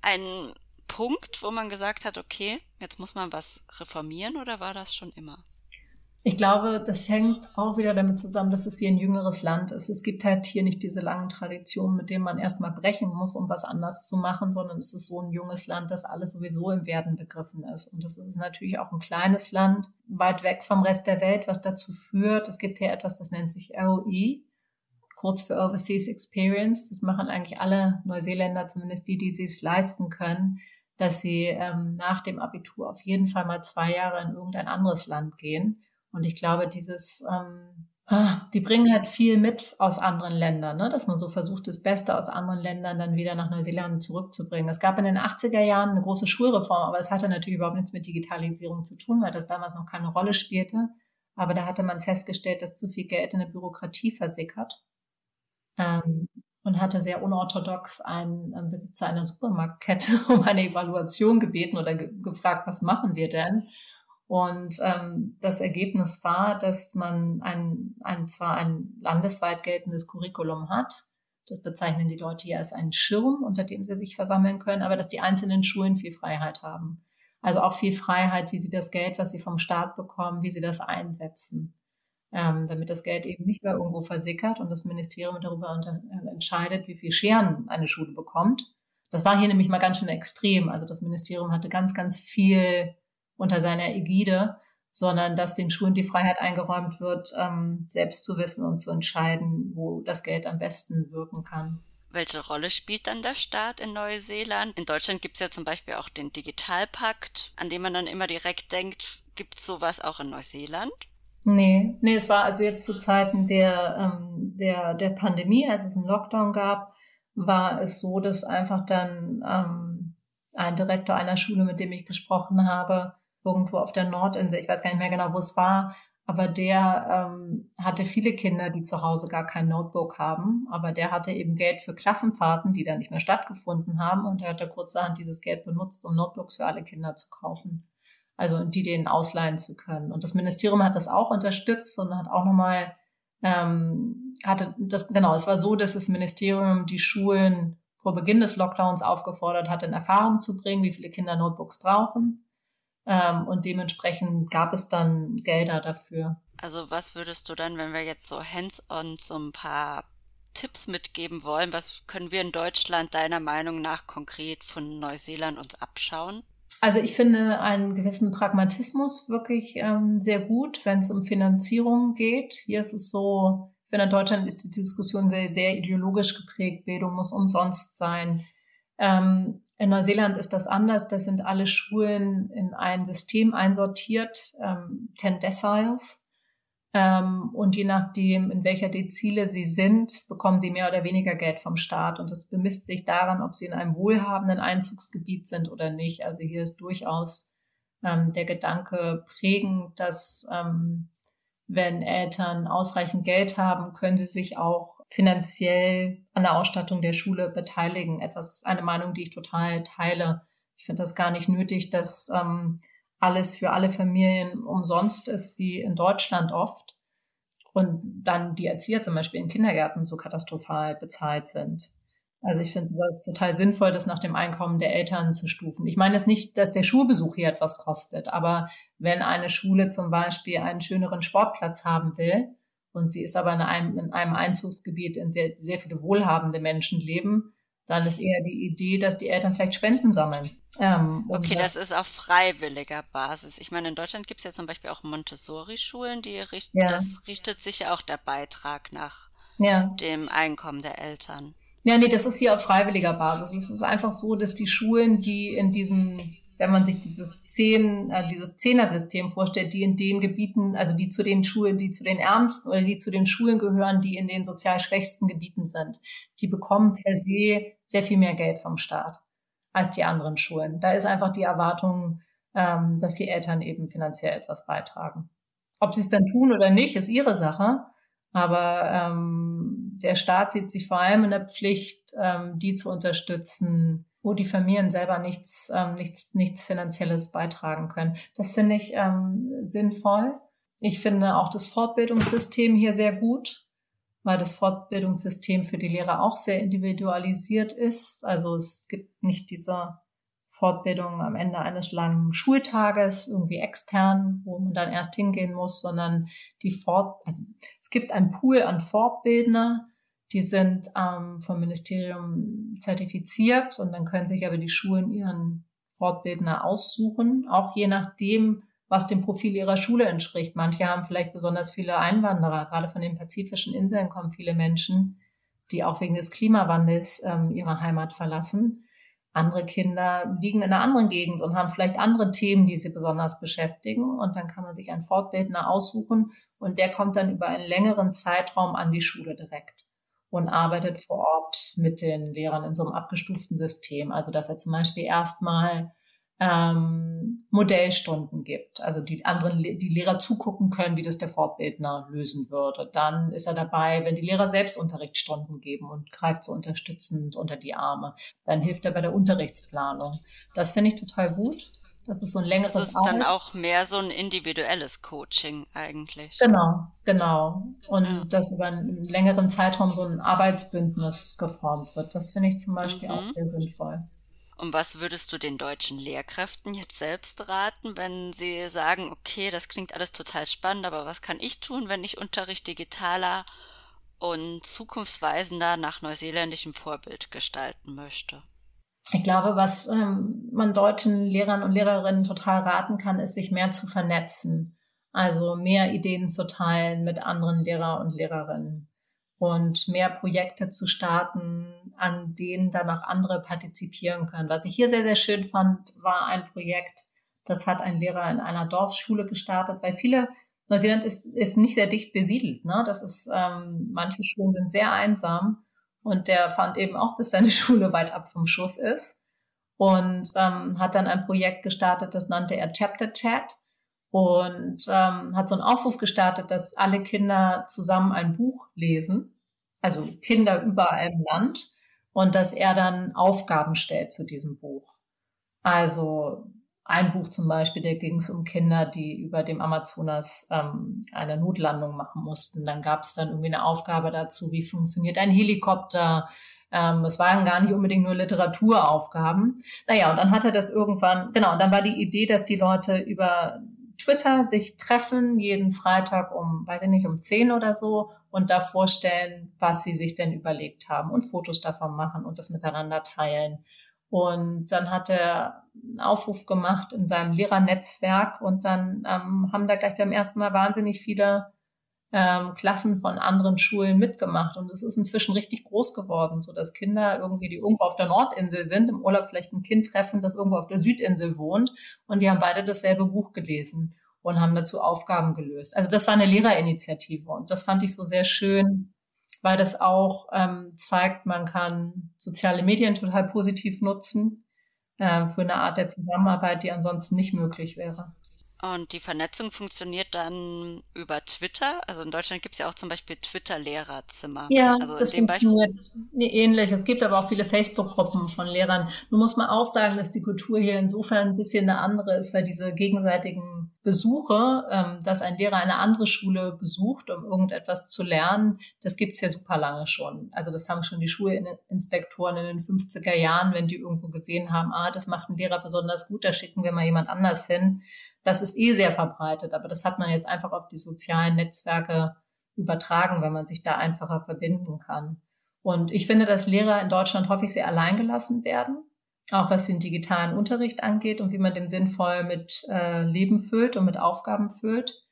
einen Punkt, wo man gesagt hat, okay, jetzt muss man was reformieren oder war das schon immer? Ich glaube, das hängt auch wieder damit zusammen, dass es hier ein jüngeres Land ist. Es gibt halt hier nicht diese langen Traditionen, mit denen man erstmal brechen muss, um was anders zu machen, sondern es ist so ein junges Land, das alles sowieso im Werden begriffen ist. Und das ist natürlich auch ein kleines Land, weit weg vom Rest der Welt, was dazu führt, es gibt hier etwas, das nennt sich LE, kurz für Overseas Experience. Das machen eigentlich alle Neuseeländer, zumindest die, die es leisten können, dass sie ähm, nach dem Abitur auf jeden Fall mal zwei Jahre in irgendein anderes Land gehen und ich glaube, dieses, ähm, ah, die bringen halt viel mit aus anderen Ländern, ne? dass man so versucht, das Beste aus anderen Ländern dann wieder nach Neuseeland zurückzubringen. Es gab in den 80er Jahren eine große Schulreform, aber es hatte natürlich überhaupt nichts mit Digitalisierung zu tun, weil das damals noch keine Rolle spielte. Aber da hatte man festgestellt, dass zu viel Geld in der Bürokratie versickert. Ähm, und hatte sehr unorthodox einen, einen Besitzer einer Supermarktkette <laughs> um eine Evaluation gebeten oder ge gefragt, was machen wir denn? Und ähm, das Ergebnis war, dass man ein, ein, zwar ein landesweit geltendes Curriculum hat, das bezeichnen die Leute hier als einen Schirm, unter dem sie sich versammeln können, aber dass die einzelnen Schulen viel Freiheit haben. Also auch viel Freiheit, wie sie das Geld, was sie vom Staat bekommen, wie sie das einsetzen. Ähm, damit das Geld eben nicht mehr irgendwo versickert und das Ministerium darüber unter, äh, entscheidet, wie viel Scheren eine Schule bekommt. Das war hier nämlich mal ganz schön extrem. Also das Ministerium hatte ganz, ganz viel unter seiner Ägide, sondern dass den Schulen die Freiheit eingeräumt wird, ähm, selbst zu wissen und zu entscheiden, wo das Geld am besten wirken kann. Welche Rolle spielt dann der Staat in Neuseeland? In Deutschland gibt es ja zum Beispiel auch den Digitalpakt, an dem man dann immer direkt denkt, gibt es sowas auch in Neuseeland? Nee, nee, es war also jetzt zu Zeiten der, ähm, der, der Pandemie, als es einen Lockdown gab, war es so, dass einfach dann ähm, ein Direktor einer Schule, mit dem ich gesprochen habe, irgendwo auf der Nordinsel, ich weiß gar nicht mehr genau, wo es war, aber der ähm, hatte viele Kinder, die zu Hause gar kein Notebook haben, aber der hatte eben Geld für Klassenfahrten, die dann nicht mehr stattgefunden haben und er hatte kurzerhand dieses Geld benutzt, um Notebooks für alle Kinder zu kaufen. Also die denen ausleihen zu können. Und das Ministerium hat das auch unterstützt und hat auch nochmal ähm, hatte das genau. Es war so, dass das Ministerium die Schulen vor Beginn des Lockdowns aufgefordert hat, in Erfahrung zu bringen, wie viele Kinder Notebooks brauchen und dementsprechend gab es dann Gelder dafür. Also was würdest du dann, wenn wir jetzt so hands-on so ein paar Tipps mitgeben wollen, was können wir in Deutschland deiner Meinung nach konkret von Neuseeland uns abschauen? Also ich finde einen gewissen Pragmatismus wirklich ähm, sehr gut, wenn es um Finanzierung geht. Hier ist es so, finde in Deutschland ist die Diskussion sehr, sehr ideologisch geprägt. Bildung muss umsonst sein. Ähm, in Neuseeland ist das anders. Da sind alle Schulen in ein System einsortiert, ähm, 10 Deciles. Ähm, und je nachdem, in welcher Dezile sie sind, bekommen sie mehr oder weniger Geld vom Staat. Und das bemisst sich daran, ob sie in einem wohlhabenden Einzugsgebiet sind oder nicht. Also hier ist durchaus ähm, der Gedanke prägend, dass ähm, wenn Eltern ausreichend Geld haben, können sie sich auch finanziell an der Ausstattung der Schule beteiligen. Etwas, eine Meinung, die ich total teile. Ich finde das gar nicht nötig, dass ähm, alles für alle Familien umsonst ist, wie in Deutschland oft. Und dann die Erzieher zum Beispiel in Kindergärten so katastrophal bezahlt sind. Also ich finde sowas total sinnvoll, das nach dem Einkommen der Eltern zu stufen. Ich meine jetzt nicht, dass der Schulbesuch hier etwas kostet, aber wenn eine Schule zum Beispiel einen schöneren Sportplatz haben will, und sie ist aber in einem, in einem Einzugsgebiet, in sehr, sehr viele wohlhabende Menschen leben, dann ist eher die Idee, dass die Eltern vielleicht Spenden sammeln. Ähm, okay, das, das, ist auf freiwilliger Basis. Ich meine, in Deutschland gibt es ja zum Beispiel auch Montessori-Schulen, die richten, ja. das richtet sich ja auch der Beitrag nach ja. dem Einkommen der Eltern. Ja, nee, das ist hier auf freiwilliger Basis. Es ist einfach so, dass die Schulen, die in diesem wenn man sich dieses Zehn, äh, dieses Zehner-System vorstellt, die in den Gebieten, also die zu den Schulen, die zu den ärmsten oder die zu den Schulen gehören, die in den sozial schwächsten Gebieten sind, die bekommen per se sehr viel mehr Geld vom Staat als die anderen Schulen. Da ist einfach die Erwartung, ähm, dass die Eltern eben finanziell etwas beitragen. Ob sie es dann tun oder nicht, ist ihre Sache. Aber ähm, der Staat sieht sich vor allem in der Pflicht, ähm, die zu unterstützen, wo die Familien selber nichts, ähm, nichts, nichts Finanzielles beitragen können. Das finde ich ähm, sinnvoll. Ich finde auch das Fortbildungssystem hier sehr gut, weil das Fortbildungssystem für die Lehrer auch sehr individualisiert ist. Also es gibt nicht diese Fortbildung am Ende eines langen Schultages, irgendwie extern, wo man dann erst hingehen muss, sondern die Fort, also es gibt einen Pool an Fortbildner, die sind ähm, vom Ministerium zertifiziert und dann können sich aber die Schulen ihren Fortbildner aussuchen, auch je nachdem, was dem Profil ihrer Schule entspricht. Manche haben vielleicht besonders viele Einwanderer, gerade von den pazifischen Inseln kommen viele Menschen, die auch wegen des Klimawandels ähm, ihre Heimat verlassen. Andere Kinder liegen in einer anderen Gegend und haben vielleicht andere Themen, die sie besonders beschäftigen. Und dann kann man sich einen Fortbildner aussuchen und der kommt dann über einen längeren Zeitraum an die Schule direkt und arbeitet vor Ort mit den Lehrern in so einem abgestuften System. Also dass er zum Beispiel erstmal ähm, Modellstunden gibt, also die anderen, die Lehrer zugucken können, wie das der Fortbildner lösen würde. Dann ist er dabei, wenn die Lehrer selbst Unterrichtsstunden geben und greift so unterstützend unter die Arme. Dann hilft er bei der Unterrichtsplanung. Das finde ich total gut. Das ist so ein längeres Das ist Arbeit. dann auch mehr so ein individuelles Coaching eigentlich. Genau, genau. Und ja. dass über einen längeren Zeitraum so ein Arbeitsbündnis geformt wird. Das finde ich zum Beispiel mhm. auch sehr sinnvoll. Und was würdest du den deutschen Lehrkräften jetzt selbst raten, wenn sie sagen, okay, das klingt alles total spannend, aber was kann ich tun, wenn ich Unterricht digitaler und zukunftsweisender nach neuseeländischem Vorbild gestalten möchte? Ich glaube, was ähm, man deutschen Lehrern und Lehrerinnen total raten kann, ist, sich mehr zu vernetzen. Also mehr Ideen zu teilen mit anderen Lehrer und Lehrerinnen und mehr Projekte zu starten, an denen dann auch andere partizipieren können. Was ich hier sehr, sehr schön fand, war ein Projekt, das hat ein Lehrer in einer Dorfschule gestartet, weil viele Neuseeland ist, ist nicht sehr dicht besiedelt. Ne? Das ist, ähm, manche Schulen sind sehr einsam. Und der fand eben auch, dass seine <laughs> Schule weit ab vom Schuss ist. Und ähm, hat dann ein Projekt gestartet, das nannte er Chapter Chat. Und ähm, hat so einen Aufruf gestartet, dass alle Kinder zusammen ein Buch lesen. Also Kinder überall im Land. Und dass er dann Aufgaben stellt zu diesem Buch. Also ein Buch zum Beispiel, da ging es um Kinder, die über dem Amazonas ähm, eine Notlandung machen mussten. Dann gab es dann irgendwie eine Aufgabe dazu, wie funktioniert ein Helikopter. Ähm, es waren gar nicht unbedingt nur Literaturaufgaben. Naja, und dann hat er das irgendwann, genau, und dann war die Idee, dass die Leute über Twitter sich treffen, jeden Freitag um, weiß ich nicht, um zehn oder so und da vorstellen, was sie sich denn überlegt haben und Fotos davon machen und das miteinander teilen. Und dann hat er einen Aufruf gemacht in seinem Lehrernetzwerk und dann ähm, haben da gleich beim ersten Mal wahnsinnig viele ähm, Klassen von anderen Schulen mitgemacht. Und es ist inzwischen richtig groß geworden, so dass Kinder irgendwie, die irgendwo auf der Nordinsel sind, im Urlaub vielleicht ein Kind treffen, das irgendwo auf der Südinsel wohnt. Und die haben beide dasselbe Buch gelesen und haben dazu Aufgaben gelöst. Also das war eine Lehrerinitiative und das fand ich so sehr schön, weil das auch ähm, zeigt, man kann soziale Medien total positiv nutzen äh, für eine Art der Zusammenarbeit, die ansonsten nicht möglich wäre. Und die Vernetzung funktioniert dann über Twitter. Also in Deutschland gibt es ja auch zum Beispiel Twitter-Lehrerzimmer. Ja, also das funktioniert Beispiel ähnlich. Es gibt aber auch viele Facebook-Gruppen von Lehrern. Nun muss man auch sagen, dass die Kultur hier insofern ein bisschen eine andere ist, weil diese gegenseitigen Besuche, ähm, dass ein Lehrer eine andere Schule besucht, um irgendetwas zu lernen, das gibt's ja super lange schon. Also das haben schon die Schulinspektoren in den 50er Jahren, wenn die irgendwo gesehen haben, ah, das macht ein Lehrer besonders gut, da schicken wir mal jemand anders hin das ist eh sehr verbreitet, aber das hat man jetzt einfach auf die sozialen Netzwerke übertragen, wenn man sich da einfacher verbinden kann. Und ich finde, dass Lehrer in Deutschland häufig sehr alleingelassen werden, auch was den digitalen Unterricht angeht und wie man den sinnvoll mit äh, Leben füllt und mit Aufgaben füllt.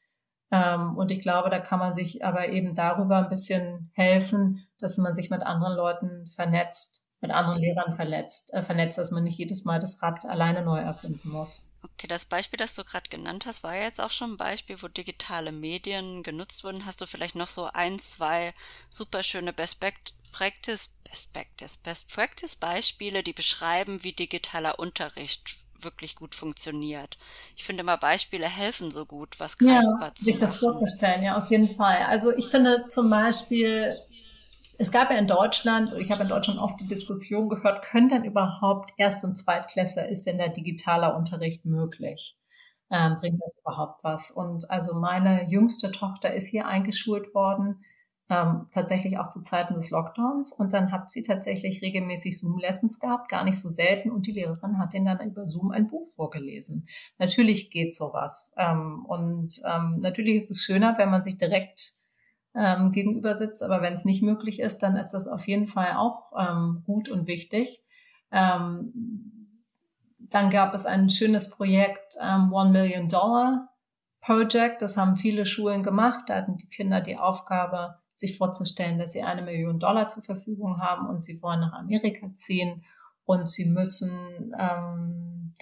Ähm, und ich glaube, da kann man sich aber eben darüber ein bisschen helfen, dass man sich mit anderen Leuten vernetzt, mit anderen Lehrern verletzt, äh, vernetzt, dass man nicht jedes Mal das Rad alleine neu erfinden muss. Okay, das Beispiel, das du gerade genannt hast, war jetzt auch schon ein Beispiel, wo digitale Medien genutzt wurden. Hast du vielleicht noch so ein, zwei super schöne Best Practice, Best Practice, Best Practice Beispiele, die beschreiben, wie digitaler Unterricht wirklich gut funktioniert. Ich finde immer Beispiele helfen so gut, was greifbar ja, zu sich das vorzustellen, ja, auf jeden Fall. Also ich finde zum Beispiel, es gab ja in Deutschland, ich habe in Deutschland oft die Diskussion gehört, können denn überhaupt Erst- und Zweitklässler, ist denn der digitaler Unterricht möglich? Ähm, bringt das überhaupt was? Und also meine jüngste Tochter ist hier eingeschult worden ähm, tatsächlich auch zu Zeiten des Lockdowns. Und dann hat sie tatsächlich regelmäßig Zoom-Lessons gehabt, gar nicht so selten. Und die Lehrerin hat ihnen dann über Zoom ein Buch vorgelesen. Natürlich geht sowas. Ähm, und ähm, natürlich ist es schöner, wenn man sich direkt ähm, gegenüber sitzt. Aber wenn es nicht möglich ist, dann ist das auf jeden Fall auch ähm, gut und wichtig. Ähm, dann gab es ein schönes Projekt, ähm, One Million Dollar Project. Das haben viele Schulen gemacht. Da hatten die Kinder die Aufgabe, sich vorzustellen, dass sie eine Million Dollar zur Verfügung haben und sie wollen nach Amerika ziehen und sie müssen ähm,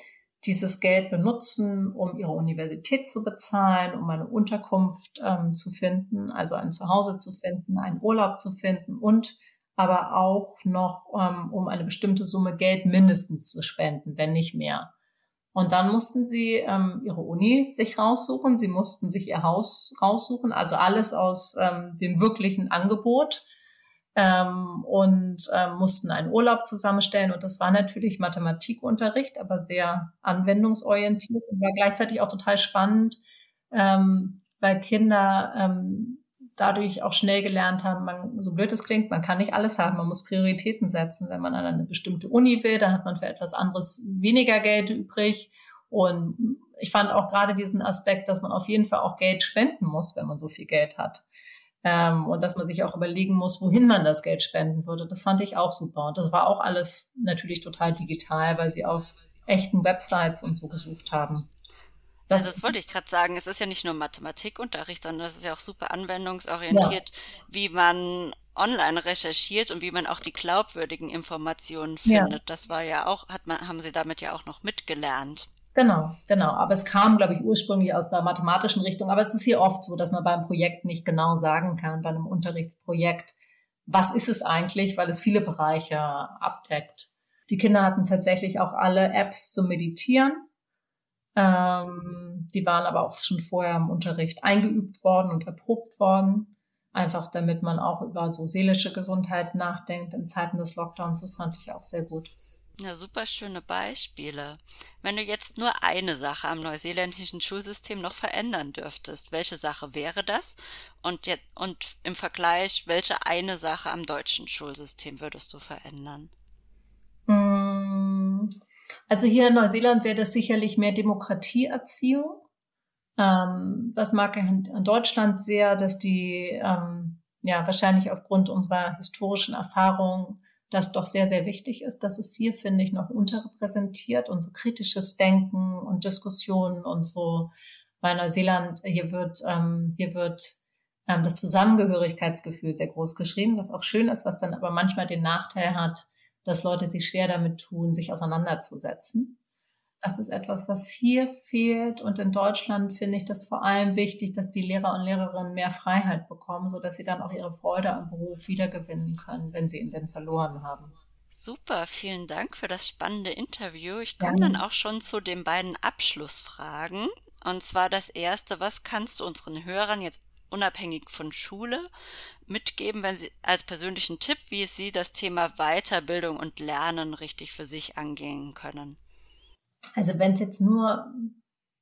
dieses Geld benutzen, um ihre Universität zu bezahlen, um eine Unterkunft ähm, zu finden, also ein Zuhause zu finden, einen Urlaub zu finden und aber auch noch, ähm, um eine bestimmte Summe Geld mindestens zu spenden, wenn nicht mehr. Und dann mussten sie ähm, ihre Uni sich raussuchen, sie mussten sich ihr Haus raussuchen, also alles aus ähm, dem wirklichen Angebot ähm, und ähm, mussten einen Urlaub zusammenstellen. Und das war natürlich Mathematikunterricht, aber sehr anwendungsorientiert und war gleichzeitig auch total spannend, ähm, weil Kinder ähm, dadurch auch schnell gelernt haben, man, so blöd es klingt, man kann nicht alles haben, man muss Prioritäten setzen. Wenn man an eine bestimmte Uni will, dann hat man für etwas anderes weniger Geld übrig. Und ich fand auch gerade diesen Aspekt, dass man auf jeden Fall auch Geld spenden muss, wenn man so viel Geld hat. Ähm, und dass man sich auch überlegen muss, wohin man das Geld spenden würde. Das fand ich auch super. Und das war auch alles natürlich total digital, weil sie auf echten Websites und so gesucht haben. Das, also das wollte ich gerade sagen. Es ist ja nicht nur Mathematikunterricht, sondern es ist ja auch super anwendungsorientiert, ja. wie man online recherchiert und wie man auch die glaubwürdigen Informationen findet. Ja. Das war ja auch, hat man, haben Sie damit ja auch noch mitgelernt. Genau, genau. Aber es kam, glaube ich, ursprünglich aus der mathematischen Richtung. Aber es ist hier oft so, dass man beim Projekt nicht genau sagen kann, bei einem Unterrichtsprojekt, was ist es eigentlich, weil es viele Bereiche abdeckt. Die Kinder hatten tatsächlich auch alle Apps zum Meditieren. Ähm, die waren aber auch schon vorher im Unterricht eingeübt worden und erprobt worden. Einfach damit man auch über so seelische Gesundheit nachdenkt in Zeiten des Lockdowns. Das fand ich auch sehr gut. Ja, super schöne Beispiele. Wenn du jetzt nur eine Sache am neuseeländischen Schulsystem noch verändern dürftest, welche Sache wäre das? Und, jetzt, und im Vergleich, welche eine Sache am deutschen Schulsystem würdest du verändern? Mmh also hier in Neuseeland wäre das sicherlich mehr Demokratieerziehung. Ähm, das mag in, Deutschland sehr, dass die, ähm, ja, wahrscheinlich aufgrund unserer historischen Erfahrung das doch sehr, sehr wichtig ist. Das ist hier, finde ich, noch unterrepräsentiert und so kritisches Denken und Diskussionen und so. Bei Neuseeland, hier wird, ähm, hier wird ähm, das Zusammengehörigkeitsgefühl sehr groß geschrieben, was auch schön ist, was dann aber manchmal den Nachteil hat, dass Leute sich schwer damit tun, sich auseinanderzusetzen. Das ist etwas, was hier fehlt. Und in Deutschland finde ich das vor allem wichtig, dass die Lehrer und Lehrerinnen mehr Freiheit bekommen, so dass sie dann auch ihre Freude am Beruf wiedergewinnen können, wenn sie ihn denn verloren haben. Super, vielen Dank für das spannende Interview. Ich komme dann auch schon zu den beiden Abschlussfragen. Und zwar das erste, was kannst du unseren Hörern jetzt unabhängig von Schule mitgeben, wenn Sie als persönlichen Tipp, wie Sie das Thema Weiterbildung und Lernen richtig für sich angehen können? Also wenn es jetzt nur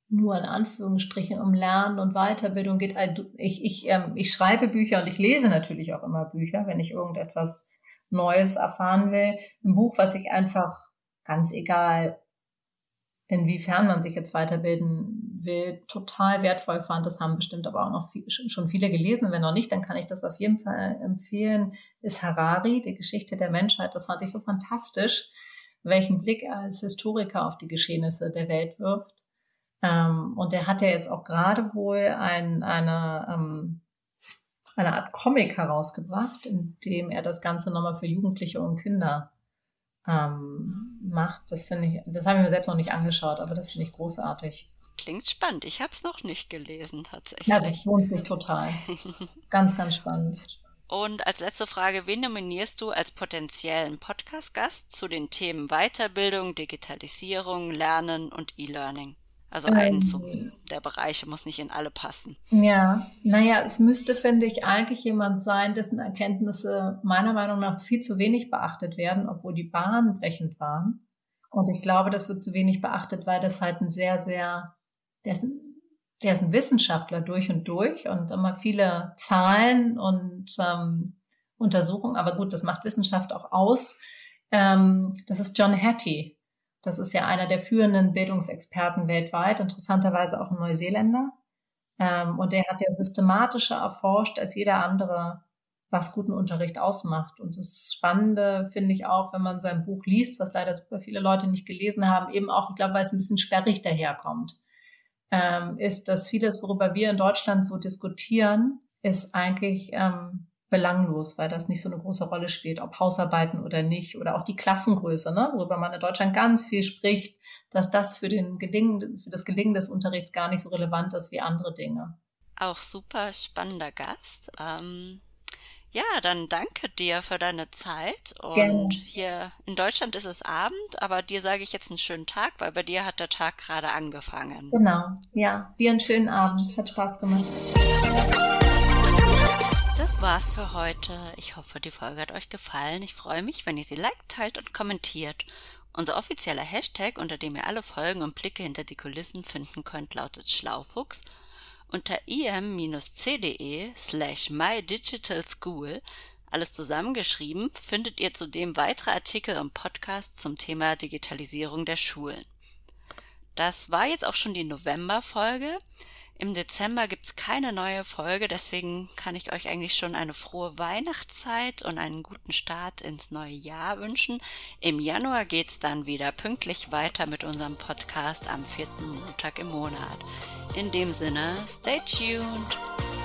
nur in Anführungsstrichen um Lernen und Weiterbildung geht. Also ich, ich, ähm, ich schreibe Bücher und ich lese natürlich auch immer Bücher, wenn ich irgendetwas Neues erfahren will. Ein Buch, was ich einfach ganz egal, inwiefern man sich jetzt weiterbilden wir total wertvoll fand, das haben bestimmt aber auch noch viel, schon viele gelesen. Wenn noch nicht, dann kann ich das auf jeden Fall empfehlen, ist Harari, die Geschichte der Menschheit. Das fand ich so fantastisch, welchen Blick als Historiker auf die Geschehnisse der Welt wirft. Ähm, und er hat ja jetzt auch gerade wohl ein, eine, ähm, eine Art Comic herausgebracht, in dem er das Ganze nochmal für Jugendliche und Kinder ähm, macht. Das finde ich, das habe ich mir selbst noch nicht angeschaut, aber das finde ich großartig. Klingt spannend. Ich habe es noch nicht gelesen, tatsächlich. Ja, das lohnt sich total. <laughs> ganz, ganz spannend. Und als letzte Frage, wen nominierst du als potenziellen Podcast-Gast zu den Themen Weiterbildung, Digitalisierung, Lernen und E-Learning? Also ähm, einen zu, der Bereiche muss nicht in alle passen. Ja, naja, es müsste, finde ich, eigentlich jemand sein, dessen Erkenntnisse meiner Meinung nach viel zu wenig beachtet werden, obwohl die bahnbrechend waren. Und ich glaube, das wird zu wenig beachtet, weil das halt ein sehr, sehr, ist, der ist ein Wissenschaftler durch und durch und immer viele Zahlen und ähm, Untersuchungen, aber gut, das macht Wissenschaft auch aus. Ähm, das ist John Hattie. Das ist ja einer der führenden Bildungsexperten weltweit, interessanterweise auch ein Neuseeländer. Ähm, und der hat ja systematischer erforscht als jeder andere, was guten Unterricht ausmacht. Und das Spannende finde ich auch, wenn man sein Buch liest, was leider super viele Leute nicht gelesen haben, eben auch, ich glaube, weil es ein bisschen sperrig daherkommt, ähm, ist, dass vieles, worüber wir in Deutschland so diskutieren, ist eigentlich ähm, belanglos, weil das nicht so eine große Rolle spielt, ob Hausarbeiten oder nicht oder auch die Klassengröße, ne, worüber man in Deutschland ganz viel spricht, dass das für den Gelingen, für das Gelingen des Unterrichts gar nicht so relevant ist wie andere Dinge. Auch super spannender Gast. Ähm, ja, dann danke dir für deine Zeit. Und Gerne. hier in Deutschland ist es Abend, aber dir sage ich jetzt einen schönen Tag, weil bei dir hat der Tag gerade angefangen. Genau, ja. Dir einen schönen Abend. Hat Spaß gemacht. Das war's für heute. Ich hoffe, die Folge hat euch gefallen. Ich freue mich, wenn ihr sie liked, teilt und kommentiert. Unser offizieller Hashtag, unter dem ihr alle Folgen und Blicke hinter die Kulissen finden könnt, lautet Schlaufuchs. Unter im-c.de slash mydigitalschool, alles zusammengeschrieben, findet ihr zudem weitere Artikel und Podcasts zum Thema Digitalisierung der Schulen. Das war jetzt auch schon die November-Folge. Im Dezember gibt's keine neue Folge, deswegen kann ich euch eigentlich schon eine frohe Weihnachtszeit und einen guten Start ins neue Jahr wünschen. Im Januar geht's dann wieder pünktlich weiter mit unserem Podcast am vierten Montag im Monat. In dem Sinne, stay tuned!